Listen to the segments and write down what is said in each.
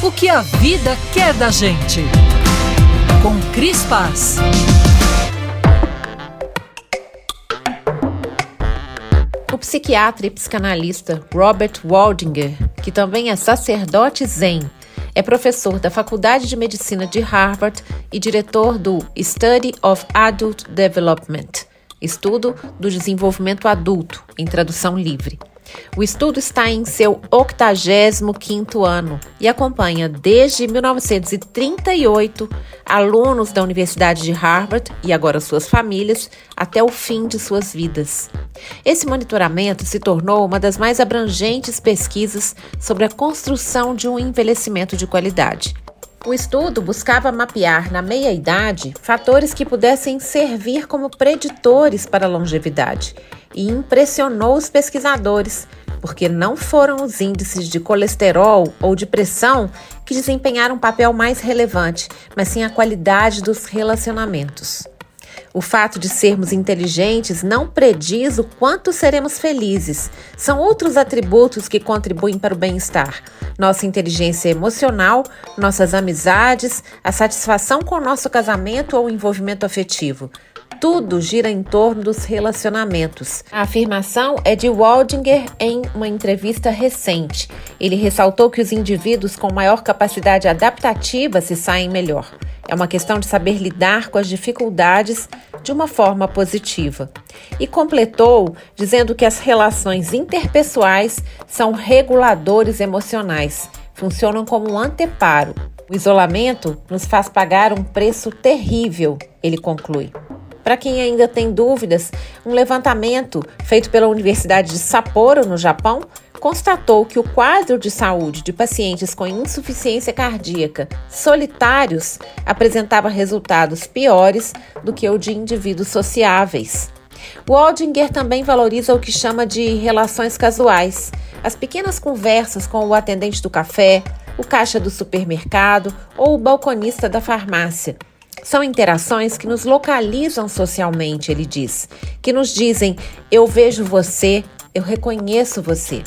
O que a vida quer da gente. Com Cris Paz. O psiquiatra e psicanalista Robert Waldinger, que também é sacerdote zen, é professor da Faculdade de Medicina de Harvard e diretor do Study of Adult Development, estudo do desenvolvimento adulto, em tradução livre. O estudo está em seu 85º ano e acompanha desde 1938 alunos da Universidade de Harvard e agora suas famílias até o fim de suas vidas. Esse monitoramento se tornou uma das mais abrangentes pesquisas sobre a construção de um envelhecimento de qualidade. O estudo buscava mapear na meia-idade fatores que pudessem servir como preditores para a longevidade e impressionou os pesquisadores, porque não foram os índices de colesterol ou de pressão que desempenharam um papel mais relevante, mas sim a qualidade dos relacionamentos. O fato de sermos inteligentes não prediz o quanto seremos felizes. São outros atributos que contribuem para o bem-estar. Nossa inteligência emocional, nossas amizades, a satisfação com o nosso casamento ou envolvimento afetivo. Tudo gira em torno dos relacionamentos. A afirmação é de Waldinger em uma entrevista recente. Ele ressaltou que os indivíduos com maior capacidade adaptativa se saem melhor. É uma questão de saber lidar com as dificuldades de uma forma positiva. E completou dizendo que as relações interpessoais são reguladores emocionais, funcionam como um anteparo. O isolamento nos faz pagar um preço terrível, ele conclui. Para quem ainda tem dúvidas, um levantamento feito pela Universidade de Sapporo, no Japão, constatou que o quadro de saúde de pacientes com insuficiência cardíaca solitários apresentava resultados piores do que o de indivíduos sociáveis. Waldinger também valoriza o que chama de relações casuais, as pequenas conversas com o atendente do café, o caixa do supermercado ou o balconista da farmácia, são interações que nos localizam socialmente, ele diz, que nos dizem: eu vejo você, eu reconheço você.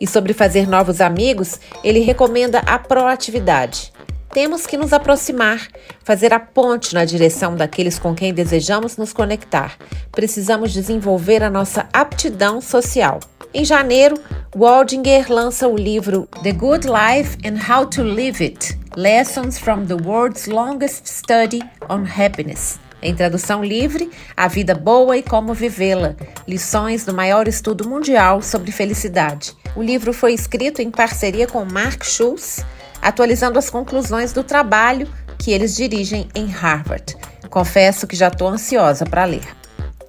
E sobre fazer novos amigos, ele recomenda a proatividade. Temos que nos aproximar, fazer a ponte na direção daqueles com quem desejamos nos conectar. Precisamos desenvolver a nossa aptidão social. Em janeiro, Waldinger lança o livro The Good Life and How to Live It Lessons from the World's Longest Study on Happiness. Em tradução livre, A Vida Boa e Como Vivê-la Lições do maior estudo mundial sobre felicidade. O livro foi escrito em parceria com Mark Schultz, atualizando as conclusões do trabalho que eles dirigem em Harvard. Confesso que já estou ansiosa para ler.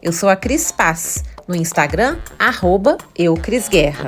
Eu sou a Cris Paz, no Instagram, arroba eucrisguerra.